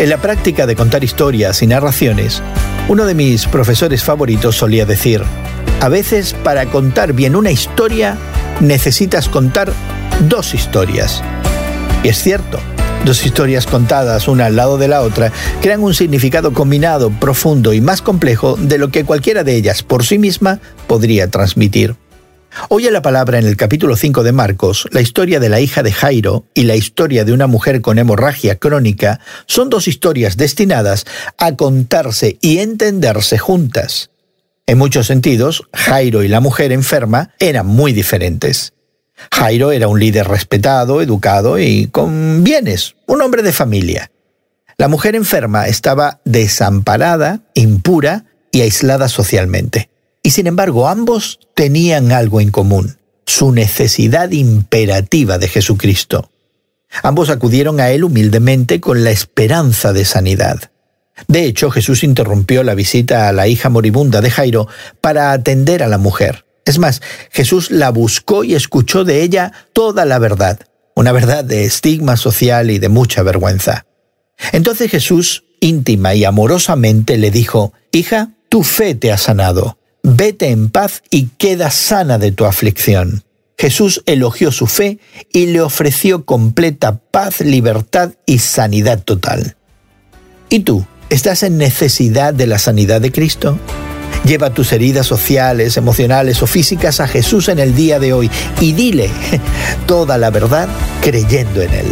En la práctica de contar historias y narraciones, uno de mis profesores favoritos solía decir, a veces para contar bien una historia necesitas contar dos historias. Y es cierto, dos historias contadas una al lado de la otra crean un significado combinado, profundo y más complejo de lo que cualquiera de ellas por sí misma podría transmitir. Oye la palabra en el capítulo 5 de Marcos, la historia de la hija de Jairo y la historia de una mujer con hemorragia crónica son dos historias destinadas a contarse y entenderse juntas. En muchos sentidos, Jairo y la mujer enferma eran muy diferentes. Jairo era un líder respetado, educado y con bienes, un hombre de familia. La mujer enferma estaba desamparada, impura y aislada socialmente. Y sin embargo, ambos tenían algo en común, su necesidad imperativa de Jesucristo. Ambos acudieron a Él humildemente con la esperanza de sanidad. De hecho, Jesús interrumpió la visita a la hija moribunda de Jairo para atender a la mujer. Es más, Jesús la buscó y escuchó de ella toda la verdad, una verdad de estigma social y de mucha vergüenza. Entonces Jesús, íntima y amorosamente, le dijo, Hija, tu fe te ha sanado vete en paz y queda sana de tu aflicción. Jesús elogió su fe y le ofreció completa paz, libertad y sanidad total. ¿Y tú? ¿Estás en necesidad de la sanidad de Cristo? Lleva tus heridas sociales, emocionales o físicas a Jesús en el día de hoy y dile toda la verdad creyendo en Él.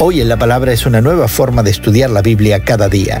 Hoy en la Palabra es una nueva forma de estudiar la Biblia cada día.